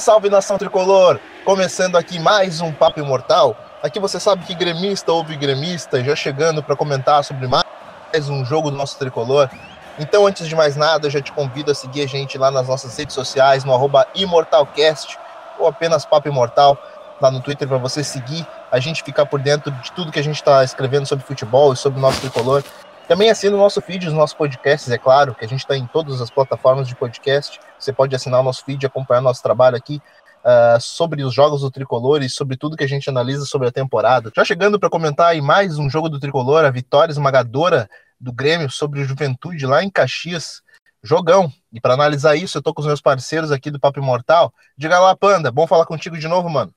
Salve, nação tricolor! Começando aqui mais um Papo Imortal. Aqui você sabe que gremista ouve gremista, já chegando para comentar sobre mais um jogo do nosso tricolor. Então, antes de mais nada, eu já te convido a seguir a gente lá nas nossas redes sociais, no ImortalCast, ou apenas Papo Imortal, lá no Twitter, para você seguir, a gente ficar por dentro de tudo que a gente está escrevendo sobre futebol e sobre o nosso tricolor. Também assina o nosso feed, os nossos podcasts, é claro, que a gente está em todas as plataformas de podcast. Você pode assinar o nosso feed acompanhar nosso trabalho aqui uh, sobre os jogos do Tricolor e sobre tudo que a gente analisa sobre a temporada. Já chegando para comentar aí mais um jogo do Tricolor, a vitória esmagadora do Grêmio sobre o Juventude lá em Caxias. Jogão. E para analisar isso, eu tô com os meus parceiros aqui do Papo Imortal. Diga lá, Panda, bom falar contigo de novo, mano.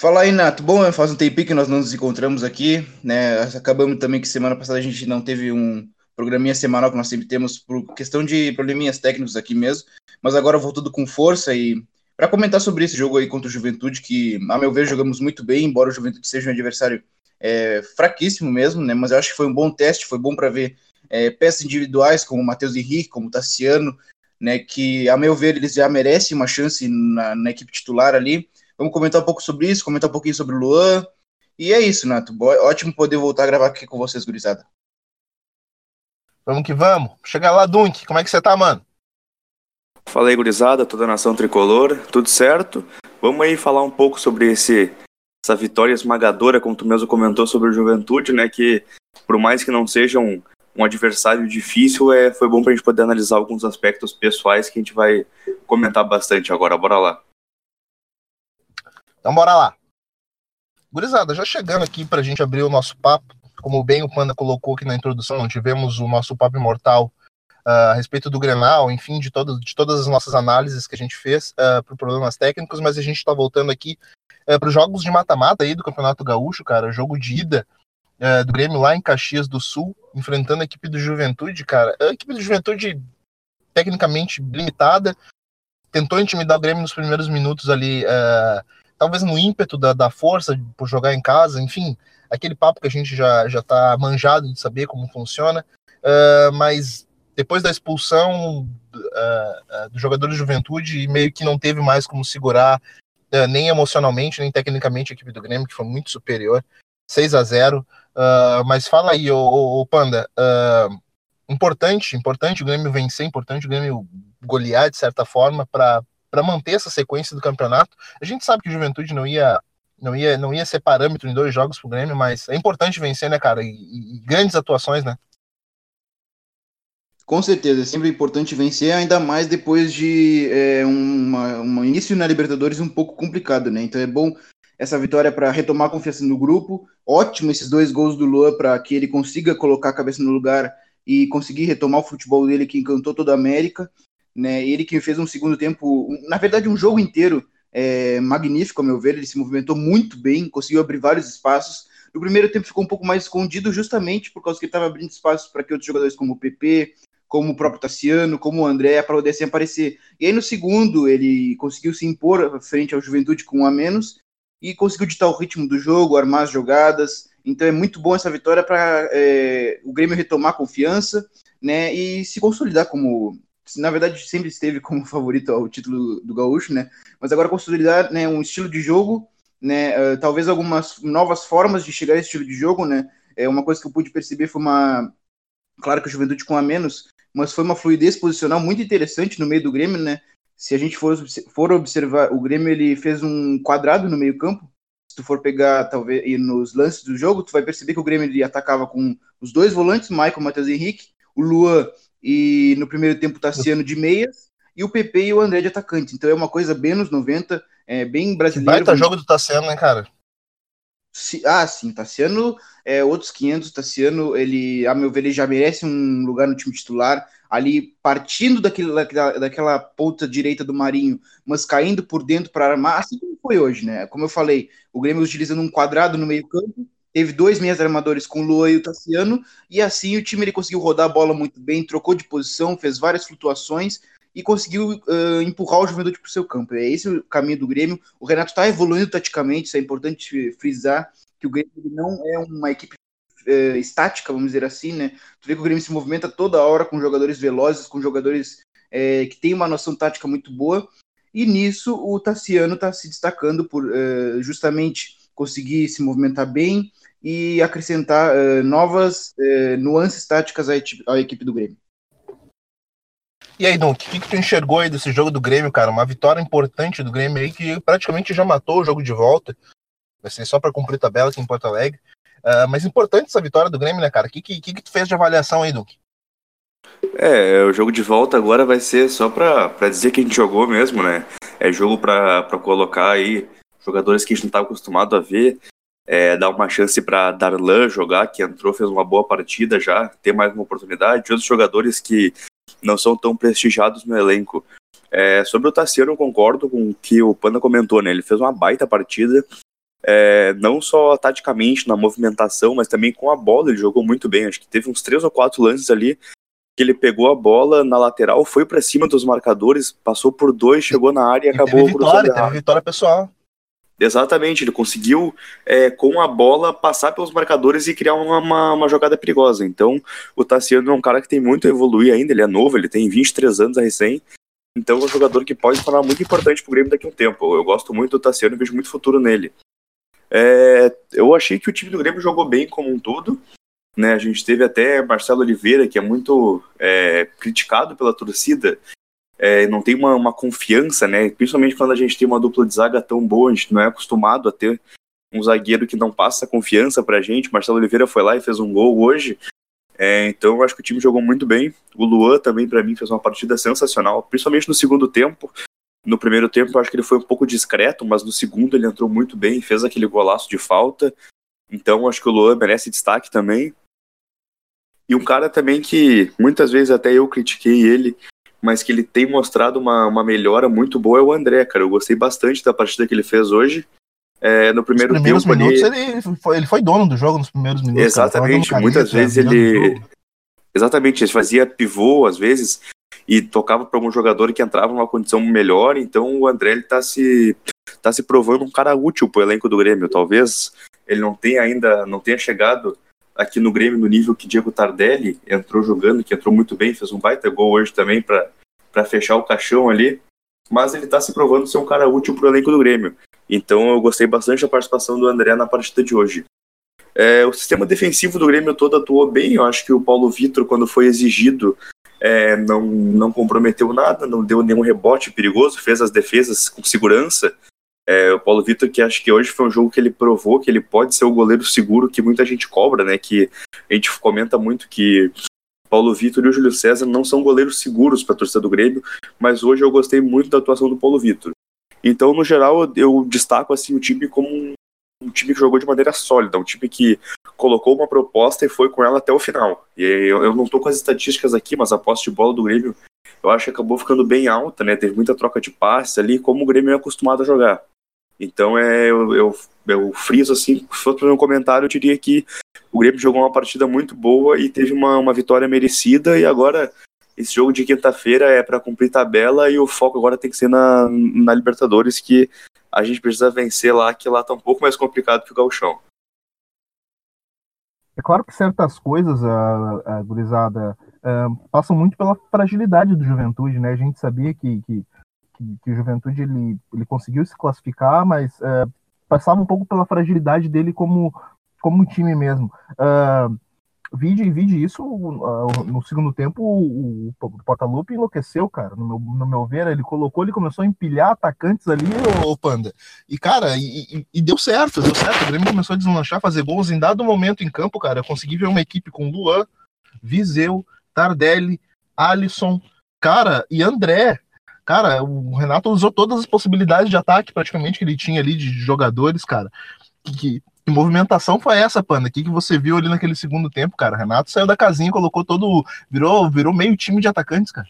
Fala aí, Nato. Bom, faz um tempinho que nós não nos encontramos aqui, né? Acabamos também que semana passada a gente não teve um programinha semanal que nós sempre temos por questão de probleminhas técnicos aqui mesmo, mas agora voltando com força e para comentar sobre esse jogo aí contra o Juventude, que a meu ver jogamos muito bem, embora o Juventude seja um adversário é, fraquíssimo mesmo, né? Mas eu acho que foi um bom teste, foi bom para ver é, peças individuais como o Matheus Henrique, como o Tassiano, né? Que a meu ver eles já merecem uma chance na, na equipe titular ali Vamos comentar um pouco sobre isso, comentar um pouquinho sobre o Luan. E é isso, Nato. Ótimo poder voltar a gravar aqui com vocês, gurizada. Vamos que vamos. Chega lá, Dunk. Como é que você tá, mano? Fala aí, gurizada, toda a nação tricolor. Tudo certo? Vamos aí falar um pouco sobre esse essa vitória esmagadora, como tu mesmo comentou sobre o Juventude, né? Que por mais que não seja um, um adversário difícil, é, foi bom pra gente poder analisar alguns aspectos pessoais que a gente vai comentar bastante agora. Bora lá. Então bora lá. Gurizada, já chegando aqui para a gente abrir o nosso papo, como bem o Panda colocou aqui na introdução, não tivemos o nosso papo imortal uh, a respeito do Grenal, enfim, de, todo, de todas as nossas análises que a gente fez uh, para problemas técnicos, mas a gente está voltando aqui uh, para os jogos de mata-mata aí do Campeonato Gaúcho, cara, jogo de ida do Grêmio lá em Caxias do Sul, enfrentando a equipe do Juventude, cara. A equipe do Juventude tecnicamente limitada, tentou intimidar o Grêmio nos primeiros minutos ali, talvez no ímpeto da, da força por jogar em casa, enfim, aquele papo que a gente já já está manjado de saber como funciona, uh, mas depois da expulsão uh, uh, do jogador de juventude, meio que não teve mais como segurar nem emocionalmente, nem tecnicamente a equipe do Grêmio, que foi muito superior, 6 a 0 mas fala aí, ô, ô, ô Panda, importante, importante o Grêmio vencer, importante o Grêmio golear de certa forma para para manter essa sequência do campeonato. A gente sabe que o Juventude não ia não ia não ia ser parâmetro em dois jogos pro Grêmio, mas é importante vencer, né, cara? E, e grandes atuações, né? Com certeza, é sempre importante vencer, ainda mais depois de é, um início na Libertadores um pouco complicado, né? Então é bom essa vitória para retomar a confiança no grupo. Ótimo esses dois gols do Luan para que ele consiga colocar a cabeça no lugar e conseguir retomar o futebol dele que encantou toda a América né? Ele que fez um segundo tempo, na verdade, um jogo inteiro é, magnífico, ao meu ver. Ele se movimentou muito bem, conseguiu abrir vários espaços. No primeiro tempo ficou um pouco mais escondido, justamente por causa que ele estava abrindo espaços para que outros jogadores, como o PP, como o próprio Tassiano, como o André, pudessem aparecer. E aí no segundo ele conseguiu se impor frente ao Juventude com um a menos e conseguiu ditar o ritmo do jogo, armar as jogadas. Então é muito bom essa vitória para é, o Grêmio retomar confiança né, e se consolidar como na verdade sempre esteve como favorito ao título do Gaúcho, né? Mas agora consolidar né, um estilo de jogo, né? Uh, talvez algumas novas formas de chegar a esse estilo de jogo, né? É uma coisa que eu pude perceber foi uma, claro que a Juventude com a menos, mas foi uma fluidez posicional muito interessante no meio do Grêmio, né? Se a gente for, for observar, o Grêmio ele fez um quadrado no meio campo. Se tu for pegar talvez e nos lances do jogo, tu vai perceber que o Grêmio ele atacava com os dois volantes, Michael, Matheus Henrique, o Luan e no primeiro tempo o Tassiano de meias, e o PP e o André de atacante. Então é uma coisa bem nos 90, é bem brasileiro. Que baita jogo do Tassiano, né, cara? ah, sim, Tassiano é outros 500. Tassiano, ele, a meu ver, ele já merece um lugar no time titular. Ali, partindo daquele, daquela, daquela ponta direita do Marinho, mas caindo por dentro para armar, assim como foi hoje, né? Como eu falei, o Grêmio utilizando um quadrado no meio-campo teve dois meias armadores com o Lua e o Tassiano, e assim o time ele conseguiu rodar a bola muito bem, trocou de posição, fez várias flutuações e conseguiu uh, empurrar o Juventude para o seu campo. É esse o caminho do Grêmio. O Renato está evoluindo taticamente, isso é importante frisar, que o Grêmio não é uma equipe uh, estática, vamos dizer assim, né? Tu vê que o Grêmio se movimenta toda hora com jogadores velozes, com jogadores uh, que têm uma noção tática muito boa, e nisso o Tassiano está se destacando por justamente conseguir se movimentar bem e acrescentar uh, novas uh, nuances táticas à, à, equipe do Grêmio. E aí, Dom, o que, que tu enxergou aí desse jogo do Grêmio, cara? Uma vitória importante do Grêmio aí que praticamente já matou o jogo de volta. Vai ser só para cumprir tabela aqui em Porto Alegre. Uh, mas importante essa vitória do Grêmio, né, cara? O que, que, que tu fez de avaliação aí, Duque? É, o jogo de volta agora vai ser só pra, dizer que a gente jogou mesmo, né? É jogo pra, pra colocar aí jogadores que a gente não tá acostumado a ver, é, dar uma chance para Darlan jogar, que entrou, fez uma boa partida já, ter mais uma oportunidade, outros jogadores que não são tão prestigiados no elenco. É, sobre o Tassiano, eu concordo com o que o Panda comentou, né? Ele fez uma baita partida, é, não só taticamente na movimentação, mas também com a bola, ele jogou muito bem. Acho que teve uns três ou quatro lances ali que ele pegou a bola na lateral, foi para cima dos marcadores, passou por dois, chegou na área e, e acabou teve vitória, teve vitória pessoal. Exatamente, ele conseguiu, é, com a bola, passar pelos marcadores e criar uma, uma, uma, jogada perigosa. Então, o Tassiano é um cara que tem muito a evoluir ainda, ele é novo, ele tem 23 anos a recém. Então, é um jogador que pode se tornar muito importante pro Grêmio daqui a um tempo. Eu gosto muito do Tassiano e vejo muito futuro nele. É, eu achei que o time do Grêmio jogou bem como um todo. Né, a gente teve até Marcelo Oliveira, que é muito é, criticado pela torcida, é, não tem uma, uma, confiança, né? Principalmente quando a gente tem uma dupla de zaga tão boa, a gente não é acostumado a ter um zagueiro que não passa confiança pra gente. Marcelo Oliveira foi lá e fez um gol hoje. É, então eu acho que o time jogou muito bem. O Luan também, para mim, fez uma partida sensacional, principalmente no segundo tempo. No primeiro tempo eu acho que ele foi um pouco discreto, mas no segundo ele entrou muito bem, fez aquele golaço de falta. Então acho que o Luan merece destaque também. E um cara também que muitas vezes até eu critiquei ele, mas que ele tem mostrado uma, uma melhora muito boa é o André, cara. Eu gostei bastante da partida que ele fez hoje. É, no primeiro nos primeiros tempo minutos ele... Ele, foi, ele foi dono do jogo nos primeiros minutos. Exatamente, muitas vezes ele. Exatamente, ele fazia pivô às vezes e tocava para algum jogador que entrava numa condição melhor. Então o André ele tá se tá se provando um cara útil para o elenco do Grêmio. Talvez ele não tenha ainda não tenha chegado aqui no Grêmio no nível que Diego Tardelli entrou jogando, que entrou muito bem, fez um baita gol hoje também para fechar o caixão ali. Mas ele está se provando ser um cara útil para o elenco do Grêmio. Então eu gostei bastante da participação do André na partida de hoje. É, o sistema defensivo do Grêmio todo atuou bem. Eu acho que o Paulo Vitor, quando foi exigido, é, não, não comprometeu nada, não deu nenhum rebote perigoso, fez as defesas com segurança. É, o Paulo Vitor, que acho que hoje foi um jogo que ele provou que ele pode ser o goleiro seguro que muita gente cobra, né? Que a gente comenta muito que Paulo Vitor e o Júlio César não são goleiros seguros para a torcida do Grêmio, mas hoje eu gostei muito da atuação do Paulo Vitor. Então, no geral, eu destaco assim o time como um, um, time que jogou de maneira sólida, um time que colocou uma proposta e foi com ela até o final. E eu, eu não estou com as estatísticas aqui, mas a posse de bola do Grêmio eu acho que acabou ficando bem alta, né? Teve muita troca de passes ali, como o Grêmio é acostumado a jogar. Então é, eu, eu, eu friso assim, se fosse fazer um comentário, eu diria que o Grêmio jogou uma partida muito boa e teve uma, uma vitória merecida, e agora esse jogo de quinta-feira é para cumprir tabela e o foco agora tem que ser na, na Libertadores, que a gente precisa vencer lá, que lá tá um pouco mais complicado que o Galchão. É claro que certas coisas, a, a gurizada, uh, passam muito pela fragilidade do Juventude, né? A gente sabia que, que que, que o Juventude ele, ele conseguiu se classificar, mas é, passava um pouco pela fragilidade dele como, como time mesmo. Uh, vide, vide isso uh, no segundo tempo, o, o Portalupe enlouqueceu, cara. No meu, no meu ver, ele colocou, ele começou a empilhar atacantes ali. Ô, Panda. E, cara, e, e, e, deu certo, deu certo. O Grêmio começou a deslanchar, fazer gols. Em dado momento em campo, cara, eu consegui ver uma equipe com Luan, Viseu, Tardelli, Alisson, cara, e André. Cara, o Renato usou todas as possibilidades de ataque praticamente que ele tinha ali de jogadores, cara. Que, que, que movimentação foi essa, Panda? O que, que você viu ali naquele segundo tempo, cara? Renato saiu da casinha, colocou todo. Virou, virou meio time de atacantes, cara.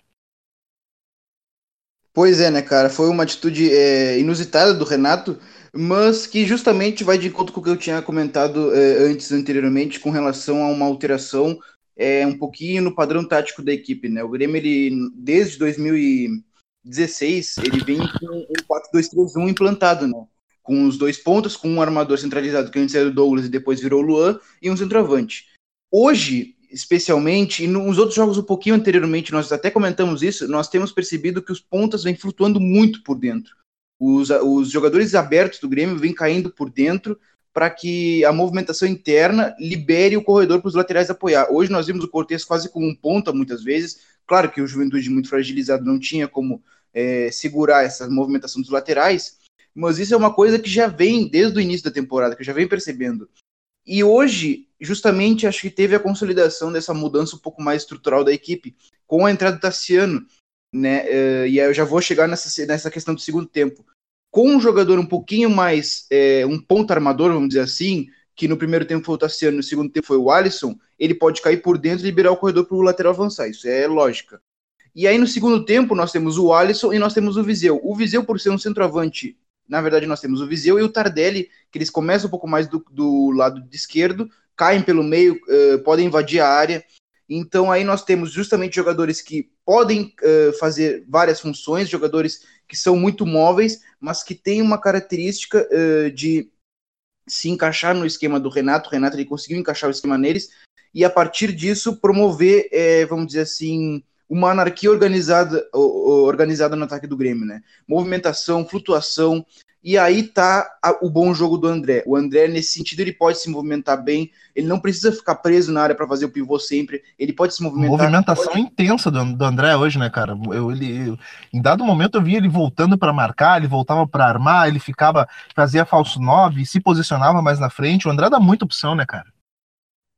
Pois é, né, cara? Foi uma atitude é, inusitada do Renato, mas que justamente vai de encontro com o que eu tinha comentado é, antes, anteriormente, com relação a uma alteração é, um pouquinho no padrão tático da equipe, né? O Grêmio, ele, desde 2000 e 16, ele vem com um 4-2-3-1 implantado, né? Com os dois pontos, com um armador centralizado que antes era o Douglas e depois virou o Luan, e um centroavante. Hoje, especialmente, e nos outros jogos um pouquinho anteriormente, nós até comentamos isso, nós temos percebido que os pontas vêm flutuando muito por dentro. Os, os jogadores abertos do Grêmio vêm caindo por dentro para que a movimentação interna libere o corredor para os laterais apoiar. Hoje nós vimos o Cortez quase com um ponta muitas vezes. Claro que o Juventude muito fragilizado não tinha como é, segurar essa movimentação dos laterais, mas isso é uma coisa que já vem desde o início da temporada, que eu já vem percebendo. E hoje, justamente, acho que teve a consolidação dessa mudança um pouco mais estrutural da equipe, com a entrada do Tassiano, né? Uh, e aí eu já vou chegar nessa, nessa questão do segundo tempo. Com um jogador um pouquinho mais, é, um ponto armador, vamos dizer assim, que no primeiro tempo foi o Tassiano, no segundo tempo foi o Alisson, ele pode cair por dentro e liberar o corredor para o lateral avançar, isso é lógica. E aí no segundo tempo nós temos o Alisson e nós temos o Viseu. O Viseu, por ser um centroavante na verdade, nós temos o Viseu e o Tardelli, que eles começam um pouco mais do, do lado esquerdo, caem pelo meio, uh, podem invadir a área. Então aí nós temos justamente jogadores que podem uh, fazer várias funções, jogadores que são muito móveis, mas que têm uma característica uh, de se encaixar no esquema do Renato. O Renato ele conseguiu encaixar o esquema neles e a partir disso promover, é, vamos dizer assim, uma anarquia organizada, organizada no ataque do Grêmio, né? Movimentação, flutuação, e aí tá o bom jogo do André. O André, nesse sentido, ele pode se movimentar bem, ele não precisa ficar preso na área para fazer o pivô sempre, ele pode se movimentar. Movimentação pode... intensa do, do, André hoje, né, cara? Eu, ele, eu, em dado momento eu via ele voltando para marcar, ele voltava para armar, ele ficava, fazia falso 9, se posicionava mais na frente. O André dá muita opção, né, cara?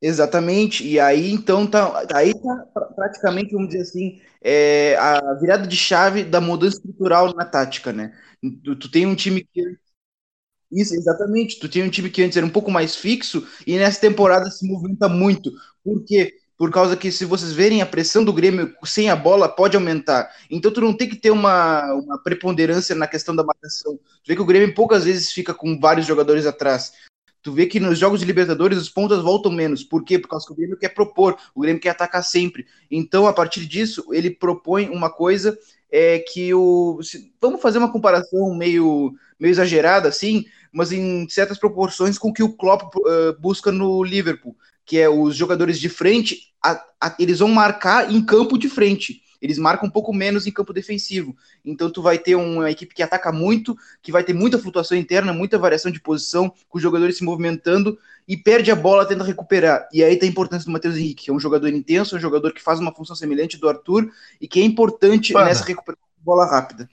Exatamente, e aí então tá, aí tá praticamente, vamos dizer assim, é, a virada de chave da mudança estrutural na tática, né? Tu, tu, tem um time que. Isso, exatamente. Tu tem um time que antes era um pouco mais fixo e nessa temporada se movimenta muito. Por quê? Por causa que, se vocês verem, a pressão do Grêmio sem a bola pode aumentar. Então, tu não tem que ter uma, uma preponderância na questão da marcação. Tu vê que o Grêmio poucas vezes fica com vários jogadores atrás. Tu vê que nos jogos de Libertadores os pontas voltam menos. Por quê? Por causa que o Grêmio quer propor, o Grêmio quer atacar sempre. Então, a partir disso, ele propõe uma coisa é que o. Se, vamos fazer uma comparação meio, meio exagerada, assim, mas em certas proporções com o que o Klopp uh, busca no Liverpool, que é os jogadores de frente, a, a, eles vão marcar em campo de frente eles marcam um pouco menos em campo defensivo. Então tu vai ter uma equipe que ataca muito, que vai ter muita flutuação interna, muita variação de posição, com os jogadores se movimentando e perde a bola tenta recuperar. E aí tem a importância do Matheus Henrique, que é um jogador intenso, é um jogador que faz uma função semelhante do Arthur e que é importante nessa recuperação de bola rápida.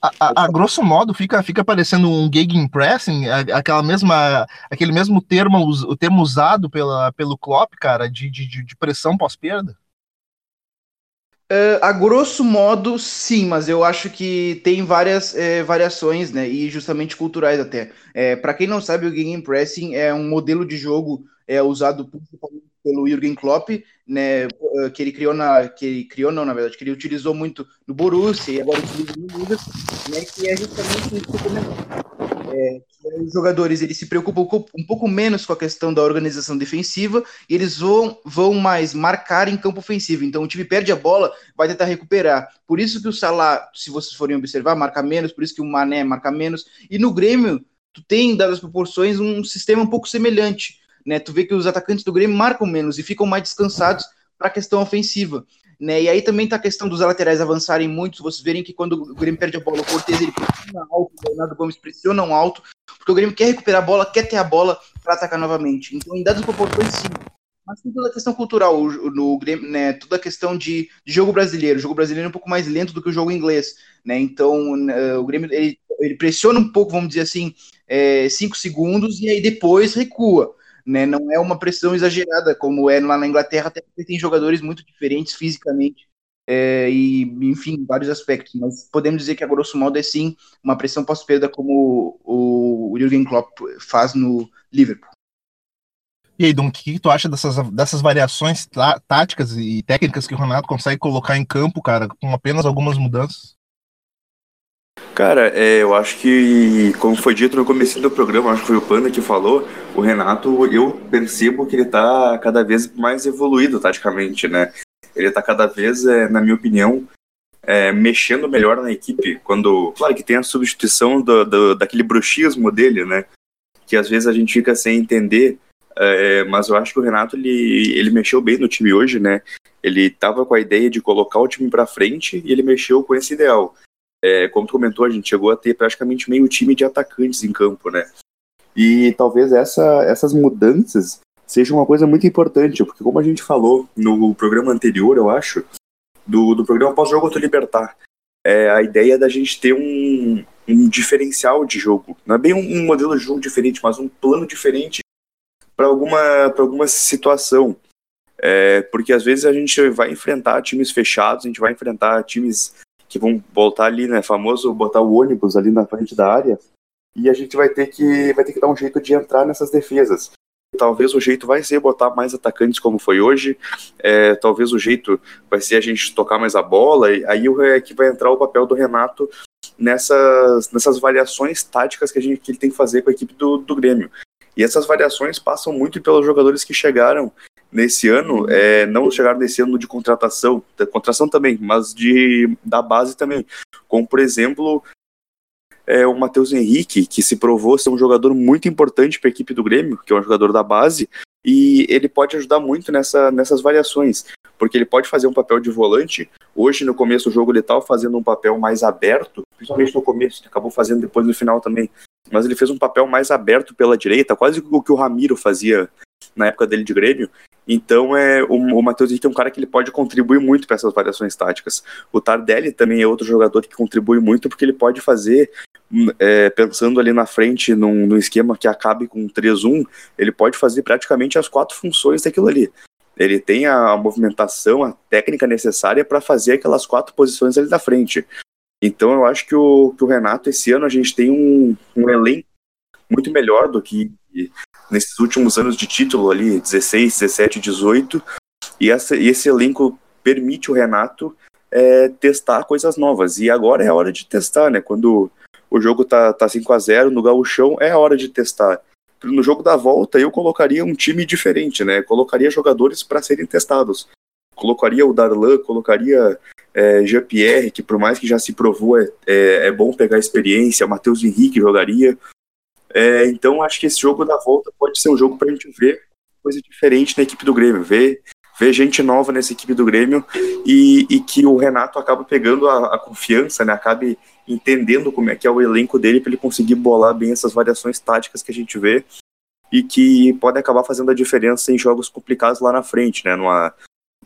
A, a, a, grosso modo fica, fica parecendo um gegenpressing, aquela mesma, aquele mesmo termo, o termo usado pela, pelo Klopp, cara, de, de, de pressão pós-perda. Uh, a grosso modo, sim, mas eu acho que tem várias é, variações, né? E justamente culturais até. É, Para quem não sabe, o Game Pressing é um modelo de jogo é, usado principalmente pelo Jürgen Klopp, né? Que ele criou na, que ele criou não, na verdade, que ele utilizou muito no Borussia e agora utiliza no Liverpool, né? Que é justamente isso que eu é, os jogadores eles se preocupam um pouco menos com a questão da organização defensiva e eles vão, vão mais marcar em campo ofensivo. Então o time perde a bola, vai tentar recuperar. Por isso que o Salah, se vocês forem observar, marca menos, por isso que o Mané marca menos. E no Grêmio, tu tem, dadas as proporções, um sistema um pouco semelhante. Né? Tu vê que os atacantes do Grêmio marcam menos e ficam mais descansados para a questão ofensiva. Né? E aí também tá a questão dos laterais avançarem muito. Vocês verem que quando o Grêmio perde a bola, o Cortez ele pressiona alto, o Leonardo Gomes pressiona alto, porque o Grêmio quer recuperar a bola, quer ter a bola para atacar novamente. Então, em dadas proporções, sim. Mas tem toda a questão cultural, no Grêmio, né? Toda a questão de, de, jogo brasileiro. O jogo brasileiro é um pouco mais lento do que o jogo inglês, né? Então, né, o Grêmio ele, ele pressiona um pouco, vamos dizer assim, é, cinco segundos e aí depois recua né? Não é uma pressão exagerada como é lá na Inglaterra, até porque tem jogadores muito diferentes fisicamente é, e, enfim, vários aspectos. Mas podemos dizer que a grosso modo é sim uma pressão pós-perda como o, o Jürgen Klopp faz no Liverpool. E aí, Dom, o que, que, tu acha dessas, dessas variações tá, táticas e técnicas que o Ronaldo consegue colocar em campo, cara, com apenas algumas mudanças? Cara, é, eu acho que, como foi dito no começo do programa, acho que foi o Panda que falou, o Renato, eu percebo que ele tá cada vez mais evoluído taticamente, né? Ele tá cada vez, é, na minha opinião, é, mexendo melhor na equipe. Quando, claro que tem a substituição do, do, daquele bruxismo dele, né? Que às vezes a gente fica sem entender é, mas eu acho que o Renato ele, ele mexeu bem no time hoje, né? Ele estava com a ideia de colocar o time para frente e ele mexeu com esse ideal. É, como tu comentou, a gente chegou a ter praticamente meio time de atacantes em campo, né? E talvez essa, essas mudanças sejam uma coisa muito importante, porque como a gente falou no programa anterior, eu acho, do, do programa pós-jogo do Libertar, é a ideia da gente ter um, um diferencial de jogo. Não é bem um, um modelo de jogo diferente, mas um plano diferente para alguma, alguma situação. É, porque às vezes a gente vai enfrentar times fechados, a gente vai enfrentar times que vão voltar ali, né, famoso botar o ônibus ali na frente da área, e a gente vai ter que vai ter que dar um jeito de entrar nessas defesas. Talvez o jeito vai ser botar mais atacantes como foi hoje, é, talvez o jeito vai ser a gente tocar mais a bola, e aí é que vai entrar o papel do Renato nessas, nessas variações táticas que, a gente, que ele tem que fazer com a equipe do, do Grêmio. E essas variações passam muito pelos jogadores que chegaram nesse ano, é, não chegaram nesse ano de contratação, de contratação também, mas de da base também. Como, por exemplo, é, o Matheus Henrique, que se provou ser um jogador muito importante para a equipe do Grêmio, que é um jogador da base, e ele pode ajudar muito nessa, nessas variações, porque ele pode fazer um papel de volante. Hoje, no começo do jogo, ele estava fazendo um papel mais aberto, principalmente no começo, acabou fazendo depois no final também, mas ele fez um papel mais aberto pela direita, quase o que o Ramiro fazia na época dele de Grêmio. Então, é, o, o Matheus Henrique é um cara que ele pode contribuir muito para essas variações táticas. O Tardelli também é outro jogador que contribui muito, porque ele pode fazer, hum, é, pensando ali na frente, num, num esquema que acabe com 3-1, ele pode fazer praticamente as quatro funções daquilo ali. Ele tem a movimentação, a técnica necessária para fazer aquelas quatro posições ali da frente. Então, eu acho que o, que o Renato, esse ano, a gente tem um, um elenco muito melhor do que nesses últimos anos de título ali, 16, 17, 18, e, essa, e esse elenco permite o Renato é, testar coisas novas. E agora é a hora de testar, né? Quando o jogo tá, tá 5 a 0 no gauchão, é a hora de testar. No jogo da volta, eu colocaria um time diferente, né? Colocaria jogadores para serem testados. Colocaria o Darlan, colocaria é, Jean-Pierre, que por mais que já se provou, é, é, é bom pegar experiência. Matheus Henrique jogaria. É, então acho que esse jogo da volta pode ser um jogo para a gente ver coisa diferente na equipe do Grêmio, ver, ver gente nova nessa equipe do Grêmio e, e que o Renato acaba pegando a, a, confiança, né, acabe entendendo como é que é o elenco dele para ele conseguir bolar bem essas variações táticas que a gente vê e que podem acabar fazendo a diferença em jogos complicados lá na frente, né, numa,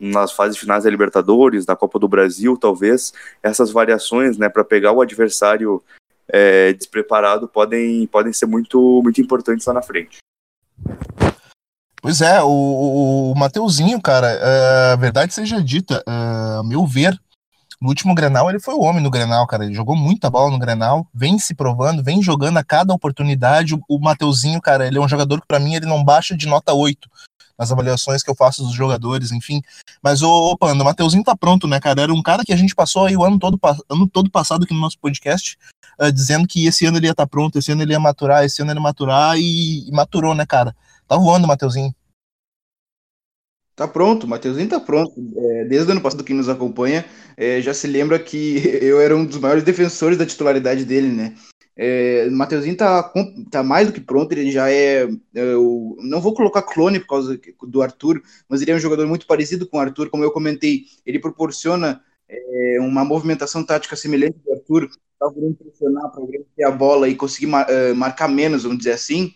nas fases finais da Libertadores, da Copa do Brasil, talvez essas variações, né, para pegar o adversário é, despreparado podem, podem ser muito, muito importantes lá na frente. Pois é, o, o Mateuzinho, cara, é, a verdade seja dita, é, meu ver, no último Grenal ele foi o homem no Grenal, cara. Ele jogou muita bola no Grenal, vem se provando, vem jogando a cada oportunidade. O, o Mateuzinho, cara, ele é um jogador que para mim ele não baixa de nota 8 nas avaliações que eu faço dos jogadores, enfim. Mas o, o Panda, o Mateuzinho tá pronto, né, cara? Era um cara que a gente passou aí o ano todo, ano todo passado aqui no nosso podcast, uh, dizendo que esse ano ele ia estar tá pronto, esse ano ele ia maturar, esse ano ele ia maturar e, e maturou, né, cara? Tá voando, Mateuzinho. Tá pronto, o Mateuzinho tá pronto. É, desde o ano passado, quem nos acompanha é, já se lembra que eu era um dos maiores defensores da titularidade dele, né? É, Mateuzinho tá, tá mais do que pronto, ele já é, é o, não vou colocar clone por causa do Arthur, mas ele é um jogador muito parecido com o Arthur, como eu comentei, ele proporciona é, uma movimentação tática semelhante do Arthur, para pressionar, para ter a bola e conseguir mar, uh, marcar menos, vamos dizer assim,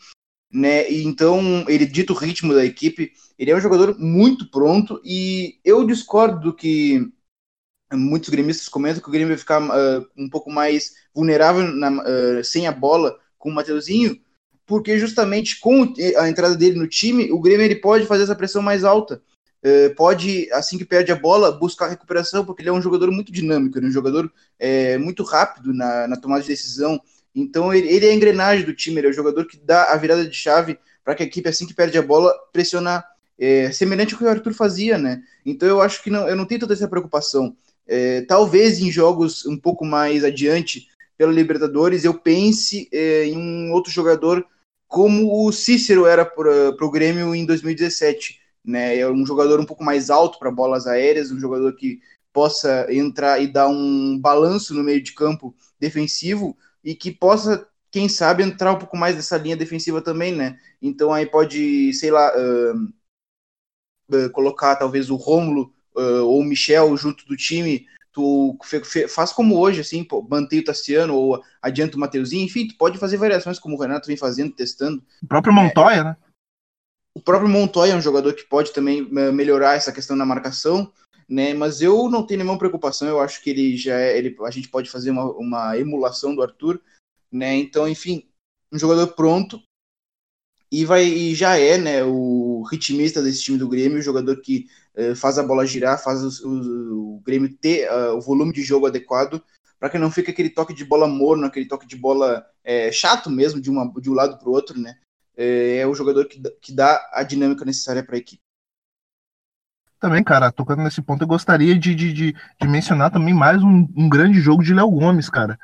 né? E então ele dita o ritmo da equipe. Ele é um jogador muito pronto e eu discordo do que muitos gremistas comentam que o Grêmio vai ficar uh, um pouco mais vulnerável na, uh, sem a bola com o Mateuzinho, porque justamente com a entrada dele no time, o Grêmio ele pode fazer essa pressão mais alta. Uh, pode, assim que perde a bola, buscar recuperação, porque ele é um jogador muito dinâmico, é um jogador é, muito rápido na, na, tomada de decisão. Então, ele, ele, é a engrenagem do time, ele é o jogador que dá a virada de chave para que a equipe, assim que perde a bola, pressionar. É, semelhante ao que o Arthur fazia, né? Então, eu acho que não, eu não tenho toda essa preocupação. É, talvez em jogos um pouco mais adiante, pela Libertadores, eu pense é, em um outro jogador como o Cícero era para o Grêmio em 2017. Né? É um jogador um pouco mais alto para bolas aéreas, um jogador que possa entrar e dar um balanço no meio de campo defensivo e que possa quem sabe, entrar um pouco mais nessa linha defensiva também, né? Então aí pode, sei lá, uh, uh, colocar talvez o Rômulo uh, ou o Michel junto do time, tu faz como hoje, assim, pô, mantém o Tassiano ou adianta o Mateuzinho, enfim, tu pode fazer variações como o Renato vem fazendo, testando. O próprio Montoya, é, né? O próprio Montoya é um jogador que pode também melhorar essa questão na marcação, né? Mas eu não tenho nenhuma preocupação, eu acho que ele já é, ele, a gente pode fazer uma, uma emulação do Arthur, né? Então, enfim, um jogador pronto e vai e já é, né, o ritmista desse time do Grêmio, o jogador que uh, faz a bola girar, faz o Grêmio ter uh, o volume de jogo adequado para que não fique aquele toque de bola morno, aquele toque de bola é, chato mesmo de, uma, de um lado para o outro, né? É, é o jogador que, que dá a dinâmica necessária para a equipe. Também, cara, tocando nesse ponto, eu gostaria de, de, de, de mencionar também mais um, um grande jogo de Léo Gomes, cara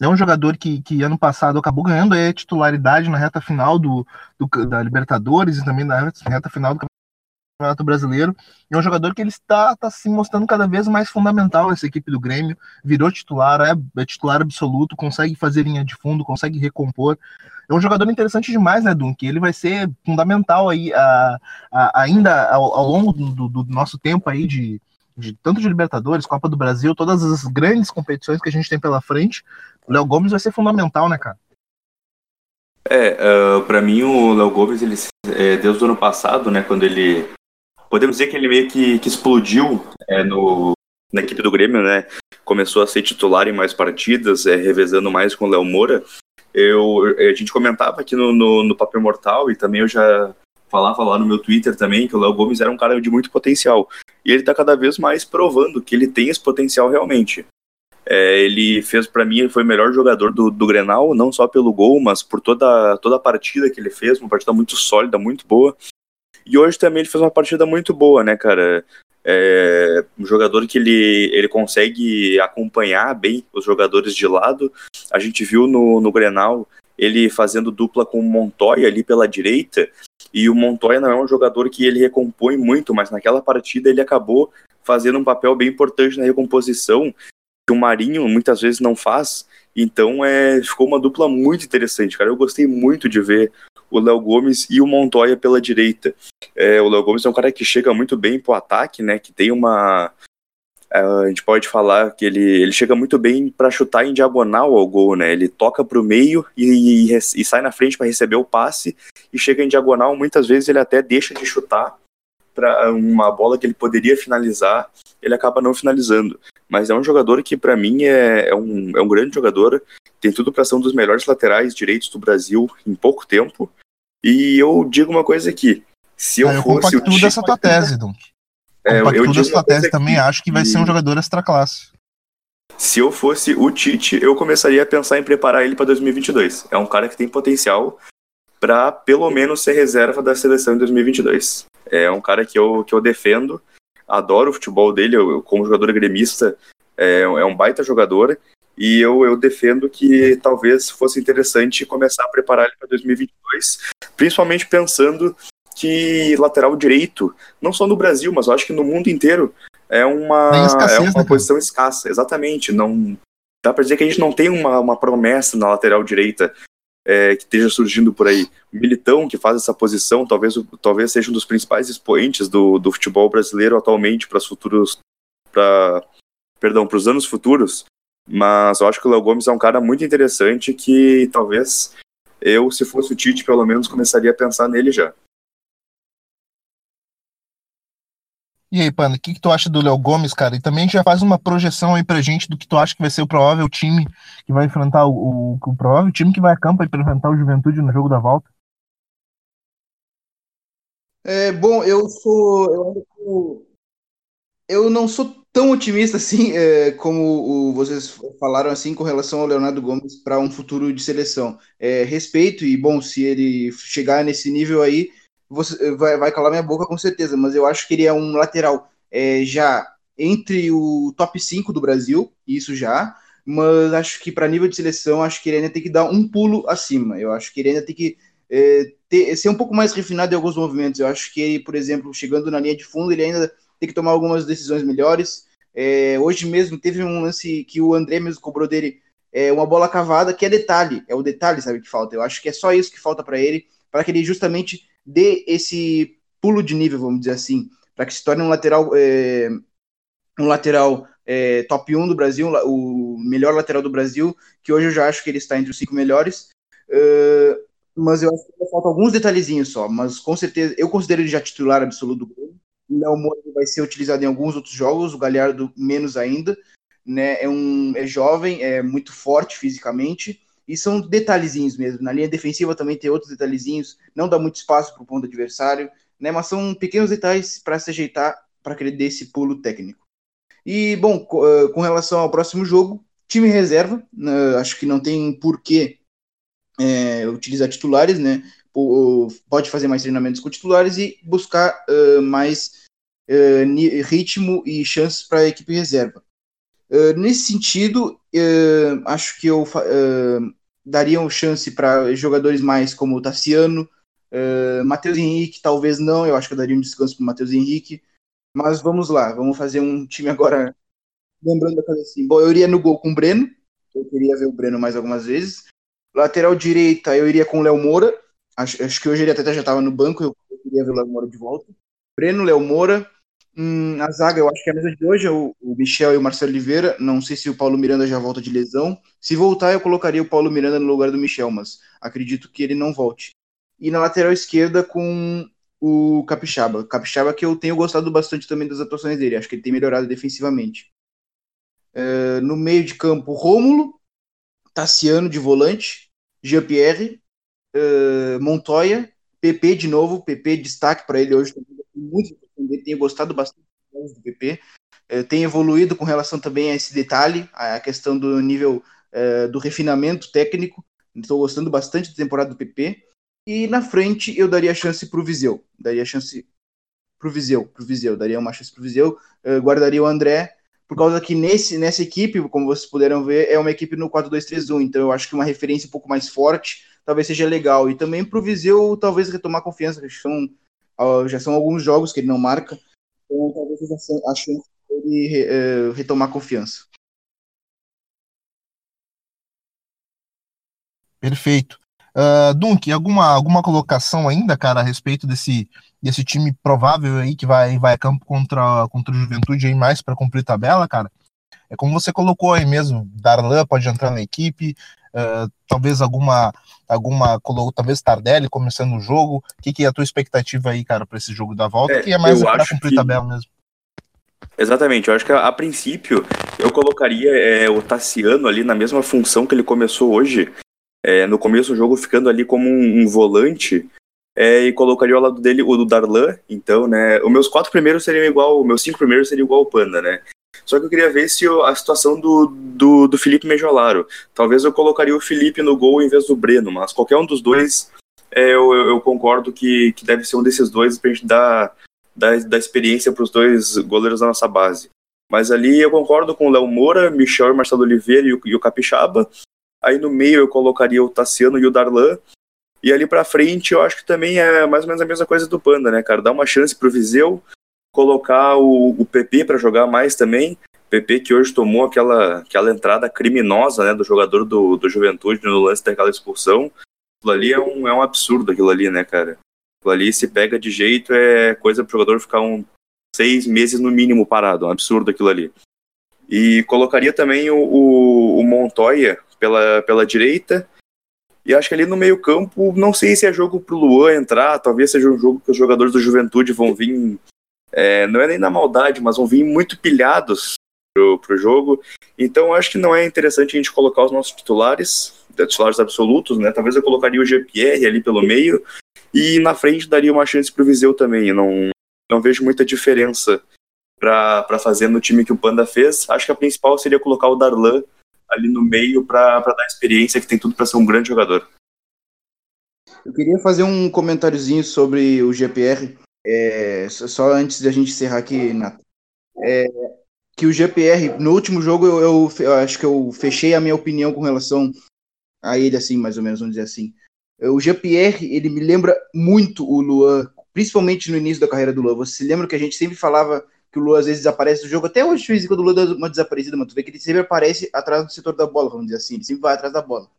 é um jogador que, que ano passado acabou ganhando a titularidade na reta final do, do, da Libertadores e também na reta final do Campeonato Brasileiro. É um jogador que ele está, está se mostrando cada vez mais fundamental nessa equipe do Grêmio. Virou titular, é, é, titular absoluto, consegue fazer linha de fundo, consegue recompor. É um jogador interessante demais, né, Dunk? Ele vai ser fundamental aí a, a, ainda ao, ao longo do, do, nosso tempo aí de, de tanto de Libertadores, Copa do Brasil, todas as grandes competições que a gente tem pela frente, o Léo Gomes vai ser fundamental, né, cara? É, uh, para mim o Léo Gomes, ele, é, desde o ano passado, né, quando ele, podemos dizer que ele meio que, que explodiu é, no, na equipe do Grêmio, né, começou a ser titular em mais partidas, é, revezando mais com o Léo Moura, eu, a gente comentava aqui no, no, no Papel Mortal e também eu já falava lá no meu Twitter também que o Léo Gomes era um cara de muito potencial. E ele está cada vez mais provando que ele tem esse potencial realmente. É, ele fez para mim, ele foi o melhor jogador do, do Grenal, não só pelo gol, mas por toda, toda a partida que ele fez, uma partida muito sólida, muito boa. E hoje também ele fez uma partida muito boa, né, cara? É um jogador que ele, ele consegue acompanhar bem os jogadores de lado. A gente viu no, no Grenal ele fazendo dupla com o Montoya ali pela direita, e o Montoya não é um jogador que ele recompõe muito, mas naquela partida ele acabou fazendo um papel bem importante na recomposição que o Marinho muitas vezes não faz. Então é, ficou uma dupla muito interessante, cara. Eu gostei muito de ver o Léo Gomes e o Montoya pela direita. É, o Léo Gomes é um cara que chega muito bem pro ataque, né? Que tem uma. É, a gente pode falar que ele, ele chega muito bem para chutar em diagonal ao gol, né? Ele toca para o meio e, e, e, sai na frente para receber o passe e chega em diagonal. Muitas vezes ele até deixa de chutar para uma bola que ele poderia finalizar, ele acaba não finalizando. Mas é um jogador que, para mim, é, é, um, é um grande jogador, tem tudo para ser um dos melhores laterais direitos do Brasil em pouco tempo. E eu digo uma coisa aqui: se eu, ah, eu fosse. Eu compacto dessa tua tese, Dunk. É, eu, eu dessa tua tese também, acho que vai ser um jogador extra classe. Se eu fosse o Tite, eu começaria a pensar em preparar ele para 2022. É um cara que tem potencial para pelo menos ser reserva da seleção em 2022. É um cara que eu, que eu defendo, adoro o futebol dele, eu, como jogador gremista, é, é um baita jogador, e eu, eu defendo que talvez fosse interessante começar a preparar ele para 2022, principalmente pensando que lateral direito, não só no Brasil, mas eu acho que no mundo inteiro, é uma, escassez, é uma né, posição escassa, exatamente. Não dá para dizer que a gente não tem uma, uma promessa na lateral direita é, que esteja surgindo por aí. Militão, que faz essa posição, talvez, talvez seja um dos principais expoentes do, do futebol brasileiro atualmente para os futuros. Pra, perdão, para os anos futuros. Mas eu acho que o Léo Gomes é um cara muito interessante que talvez eu, se fosse o Tite, pelo menos começaria a pensar nele já. E aí, Panda, o que, que tu acha do Léo Gomes, cara? E também já faz uma projeção aí pra gente do que tu acha que vai ser o provável time que vai enfrentar o, o, o provável time que vai a campo para enfrentar o Juventude no jogo da volta. É, bom, eu sou. Eu, eu não sou tão otimista assim é, como o, vocês falaram assim com relação ao Leonardo Gomes para um futuro de seleção. É, respeito e bom, se ele chegar nesse nível aí, você vai, vai calar minha boca com certeza, mas eu acho que ele é um lateral é, já entre o top 5 do Brasil, isso já, mas acho que para nível de seleção, acho que ele ainda tem que dar um pulo acima. Eu acho que ele ainda tem que é, ter, ser um pouco mais refinado em alguns movimentos. Eu acho que ele, por exemplo, chegando na linha de fundo, ele ainda tem que tomar algumas decisões melhores. É, hoje mesmo teve um lance que o André mesmo cobrou dele é uma bola cavada que é detalhe, é o detalhe, sabe, que falta. Eu acho que é só isso que falta para ele, para que ele justamente dê esse pulo de nível, vamos dizer assim, para que se torne um lateral, é, um lateral é, top 1 do Brasil, o melhor lateral do Brasil, que hoje eu já acho que ele está entre os cinco melhores. Uh, mas eu acho que falta alguns detalhezinhos só. Mas com certeza, eu considero ele já titular absoluto do Grêmio. O Léo Moura vai ser utilizado em alguns outros jogos, o Galhardo menos ainda. Né? É, um, é jovem, é muito forte fisicamente. E são detalhezinhos mesmo. Na linha defensiva também tem outros detalhezinhos. Não dá muito espaço para o ponto adversário. Né? Mas são pequenos detalhes para se ajeitar para que ele esse pulo técnico. E, bom, com relação ao próximo jogo, time reserva. Né? Acho que não tem porquê é, utilizar titulares, né? Pode fazer mais treinamentos com titulares e buscar uh, mais uh, ritmo e chances para a equipe reserva. Uh, nesse sentido, acho que eu daria uma chance para jogadores mais como o Tassiano, Matheus Henrique, talvez não, eu acho que eu daria um descanso para o Matheus Henrique. Mas vamos lá, vamos fazer um time agora. Lembrando da cabeça assim. Bom, eu iria no gol com o Breno. Eu queria ver o Breno mais algumas vezes. Lateral direita, eu iria com o Léo Moura. Acho, acho, que hoje ele até já estava no banco, eu, queria ver o Léo Moura de volta. Breno, Léo Moura. Hum, a zaga, eu acho que é a mesa de hoje é o, o, Michel e o Marcelo Oliveira. Não sei se o Paulo Miranda já volta de lesão. Se voltar, eu colocaria o Paulo Miranda no lugar do Michel, mas acredito que ele não volte. E na lateral esquerda com o Capixaba. Capixaba que eu tenho gostado bastante também das atuações dele. Acho que ele tem melhorado defensivamente. Uh, no meio de campo, Rômulo, Tassiano de volante, Jean-Pierre, uh, Montoya, PP de novo, PP destaque para ele hoje, muito tenho gostado bastante do PP, uh, tem evoluído com relação também a esse detalhe, a questão do nível uh, do refinamento técnico, estou gostando bastante da temporada do PP, e na frente eu daria chance para o Viseu, daria chance para o Viseu, pro Viseu, daria uma chance para o Viseu, guardaria o André, por causa que nesse, nessa equipe, como vocês puderam ver, é uma equipe no 4-2-3-1, então eu acho que uma referência um pouco mais forte talvez seja legal. E também para o Viseu talvez retomar confiança, que são, já são alguns jogos que ele não marca, então talvez a chance ele uh, retomar confiança. Perfeito. Uh, Dunk, alguma, alguma colocação ainda, cara, a respeito desse, desse time provável aí que vai, vai a campo contra, contra o Juventude aí mais para cumprir tabela, cara? É como você colocou aí mesmo, Darlan pode entrar na equipe, uh, talvez alguma, alguma, talvez Tardelli começando o jogo. O que, que é a tua expectativa aí, cara, para esse jogo da volta? É, que é mais para cumprir que... tabela mesmo. Exatamente, eu acho que a, a princípio eu colocaria é, o Tassiano ali na mesma função que ele começou hoje, é, no começo do jogo ficando ali como um, um volante, é, e colocaria ao lado dele o do Darlan, então, né, os meus quatro primeiros seriam igual, os meus cinco primeiros seriam igual o Panda, né, só que eu queria ver se eu, a situação do, do, do, Felipe Mejolaro, talvez eu colocaria o Felipe no gol em vez do Breno, mas qualquer um dos dois, é, eu, eu, concordo que, que deve ser um desses dois pra gente dar, dar, dar experiência pros dois goleiros da nossa base. Mas ali eu concordo com o Léo Moura, Michel, Marcelo Oliveira e o, e o Capixaba, Aí no meio eu colocaria o Tassiano e o Darlan. E ali pra frente eu acho que também é mais ou menos a mesma coisa do Panda, né, cara? Dar uma chance pro Viseu, colocar o, o PP para jogar mais também. PP que hoje tomou aquela, aquela entrada criminosa, né, do jogador do, do Juventude no lance daquela expulsão. Aquilo ali é um, é um absurdo, aquilo ali, né, cara? Aquilo ali se pega de jeito, é coisa pro jogador ficar um seis meses no mínimo parado. É um absurdo aquilo ali. E colocaria também o, o, o Montoya pela, pela direita. E acho que ali no meio-campo, não sei se é jogo pro Luan entrar, talvez seja um jogo que os jogadores do Juventude vão vir. É, não é nem na maldade, mas vão vir muito pilhados pro, pro jogo. Então acho que não é interessante a gente colocar os nossos titulares, titulares absolutos, né? Talvez eu colocaria o GPR ali pelo meio. E na frente daria uma chance pro Viseu também. não, não vejo muita diferença para fazer no time que o Panda fez. Acho que a principal seria colocar o Darlan ali no meio para dar experiência, que tem tudo para ser um grande jogador. Eu queria fazer um comentáriozinho sobre o GPR, é, só antes de a gente encerrar aqui, Nato. É, que o GPR, no último jogo, eu, eu, eu, acho que eu fechei a minha opinião com relação a ele, assim, mais ou menos, vamos dizer assim. O GPR, ele me lembra muito o Luan, principalmente no início da carreira do Luan. Você lembra que a gente sempre falava que o Lua às vezes desaparece do jogo. Até hoje, vez em quando o Lua dá uma desaparecida, mas tu vê que ele sempre aparece atrás do setor da bola, vamos dizer assim. Ele sempre vai atrás da bola.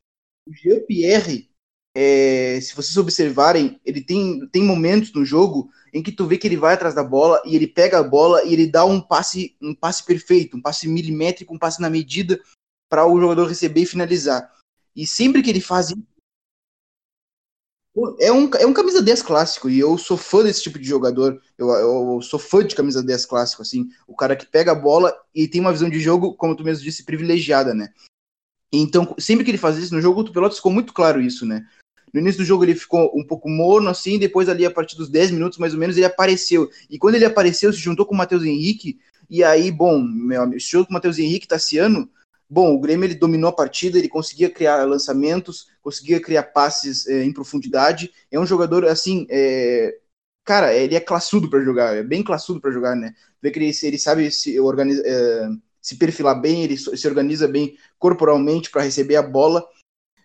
O Jean-Pierre, é, se vocês observarem, ele tem, tem momentos no jogo em que tu vê que ele vai atrás da bola e ele pega a bola e ele dá um passe, um passe perfeito, um passe milimétrico, um passe na medida para o jogador receber e finalizar. E sempre que ele faz isso, é um, é um camisa 10 clássico, e eu sou fã desse tipo de jogador. Eu, eu sou fã de camisa 10 clássico, assim. O cara que pega a bola e tem uma visão de jogo, como tu mesmo disse, privilegiada, né? Então, sempre que ele faz isso no jogo, o Pelotas ficou muito claro isso, né? No início do jogo ele ficou um pouco morno, assim, depois ali, a partir dos 10 minutos, mais ou menos, ele apareceu. E quando ele apareceu, se juntou com o Matheus Henrique, e aí, bom, meu amigo, se juntou com o Matheus Henrique, Tassiano, Bom, o Grêmio ele dominou a partida, ele conseguia criar lançamentos, conseguia criar passes é, em profundidade. É um jogador assim, é... cara, ele é classudo para jogar, é bem classudo para jogar, né? Vê que ele, ele sabe se organiza, é... se perfilar bem, ele se organiza bem corporalmente para receber a bola.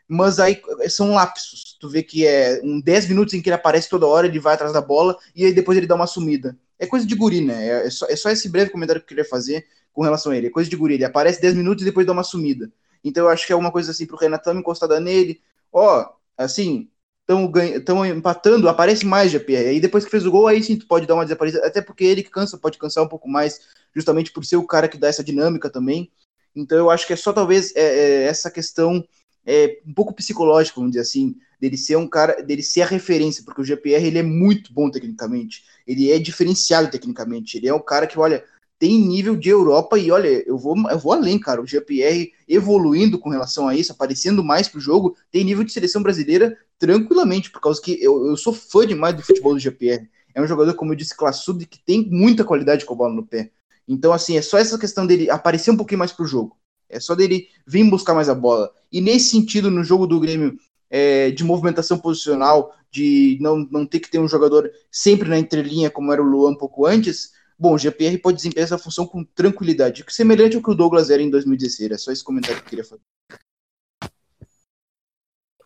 Mas aí são lapsos. Tu vê que é um 10 minutos em que ele aparece toda hora, ele vai atrás da bola e aí depois ele dá uma sumida. É coisa de guri, né? É, só, é só esse breve comentário que eu queria fazer com relação a ele. É coisa de guri, ele aparece 10 minutos e depois dá uma sumida. Então eu acho que é uma coisa assim pro Renatão encostada nele. Ó, assim, estão empatando, aparece mais GPR. Aí depois que fez o gol, aí sim tu pode dar uma desaparecida. Até porque ele que cansa, pode cansar um pouco mais, justamente por ser o cara que dá essa dinâmica também. Então eu acho que é só talvez é, é, essa questão é, um pouco psicológica, vamos dizer assim, dele ser um cara, dele ser a referência, porque o GPR ele é muito bom tecnicamente, ele é diferenciado tecnicamente, ele é um cara que, olha, tem nível de Europa e olha, eu vou, eu vou além, cara. O GPR evoluindo com relação a isso, aparecendo mais pro jogo, tem nível de seleção brasileira tranquilamente, por causa que eu, eu sou fã demais do futebol do GPR. É um jogador, como eu disse, classudo e que tem muita qualidade com a bola no pé. Então, assim, é só essa questão dele aparecer um pouquinho mais pro jogo. É só dele vir buscar mais a bola. E nesse sentido, no jogo do Grêmio, é, de movimentação posicional, de não, não ter que ter um jogador sempre na entrelinha, como era o Luan um pouco antes, Bom, o GPR pode desempenhar essa função com tranquilidade, semelhante ao que o Douglas era em 2016. É só esse comentário que eu queria fazer.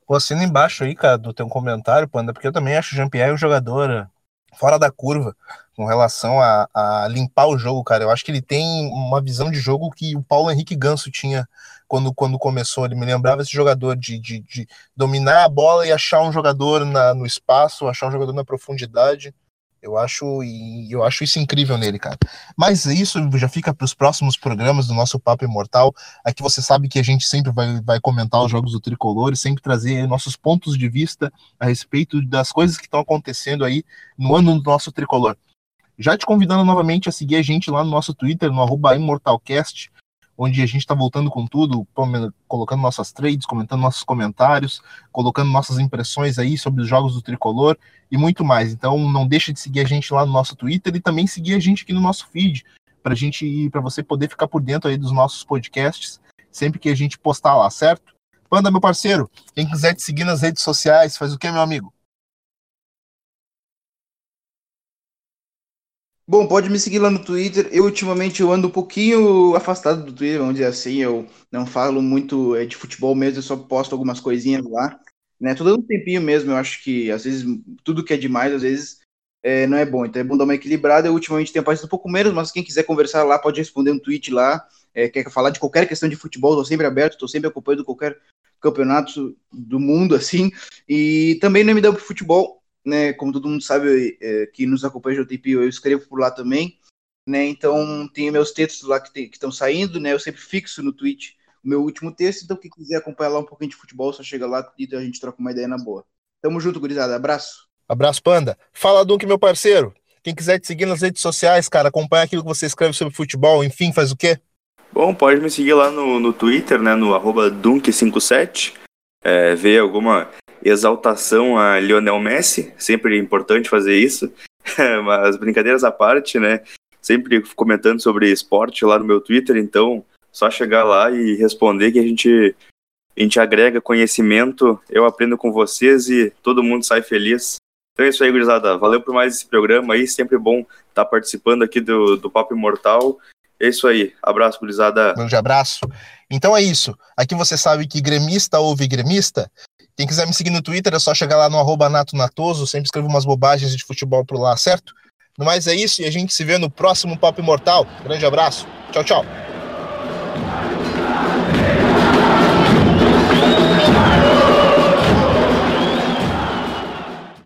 Pô, assina embaixo aí, cara, do teu comentário, Panda, porque eu também acho o Jean-Pierre um jogador eh, fora da curva com relação a, a, limpar o jogo, cara. Eu acho que ele tem uma visão de jogo que o Paulo Henrique Ganso tinha quando, quando começou. Ele me lembrava esse jogador de, de, de dominar a bola e achar um jogador na, no espaço, achar um jogador na profundidade. Eu acho e eu acho isso incrível nele, cara. Mas isso já fica para os próximos programas do nosso Papo Imortal. Aqui você sabe que a gente sempre vai, vai comentar os jogos do Tricolor e sempre trazer nossos pontos de vista a respeito das coisas que estão acontecendo aí no ano do nosso Tricolor. Já te convidando novamente a seguir a gente lá no nosso Twitter, no arroba ImortalCast onde a gente está voltando com tudo, colocando nossas trades, comentando nossos comentários, colocando nossas impressões aí sobre os jogos do Tricolor e muito mais. Então não deixe de seguir a gente lá no nosso Twitter e também seguir a gente aqui no nosso feed, para gente, para você poder ficar por dentro aí dos nossos podcasts sempre que a gente postar lá, certo? Panda, meu parceiro, quem quiser te seguir nas redes sociais, faz o que, meu amigo? Bom, pode me seguir lá no Twitter. Eu ultimamente eu ando um pouquinho afastado do Twitter, vamos dizer assim. Eu não falo muito é, de futebol mesmo, eu só posto algumas coisinhas lá. Né? Tô dando um tempinho mesmo, eu acho que às vezes tudo que é demais, às vezes é, não é bom. Então é bom dar uma equilibrada. Eu ultimamente tenho aparecido um pouco menos, mas quem quiser conversar lá pode responder um tweet lá. É, quer falar de qualquer questão de futebol, estou sempre aberto, estou sempre acompanhando qualquer campeonato do mundo, assim. E também no MW Futebol, né? Como todo mundo sabe, é, que nos acompanha no TP, eu escrevo por lá também, né? Então tem meus textos lá que estão saindo, né? Eu sempre fixo no tweet o meu último texto, então quem quiser acompanhar lá um pouquinho de futebol, só chega lá e a gente troca uma ideia na boa. Tamo junto, gurizada. Abraço. Abraço, Panda. Fala, Dunk, meu parceiro. Quem quiser te seguir nas redes sociais, cara, acompanha aquilo que você escreve sobre futebol, enfim, faz o quê? Bom, pode me seguir lá no, no Twitter, né, no arroba Dunk57, é, ver alguma exaltação a Lionel Messi, sempre importante fazer isso, mas brincadeiras à parte, né? Sempre comentando sobre esporte lá no meu Twitter, então só chegar lá e responder que a gente a gente agrega conhecimento, eu aprendo com vocês e todo mundo sai feliz. Então é isso aí, gurizada. Valeu por mais esse programa aí, sempre bom estar participando aqui do, do Papo Imortal. É isso aí. Abraço, gurizada. Grande abraço. Então é isso. Aqui você sabe que gremista ouve gremista. Quem quiser me seguir no Twitter, é só chegar lá no arroba Nato Natoso, sempre escrevo umas bobagens de futebol por lá, certo? No mais é isso e a gente se vê no próximo Papo Imortal. Grande abraço, tchau, tchau.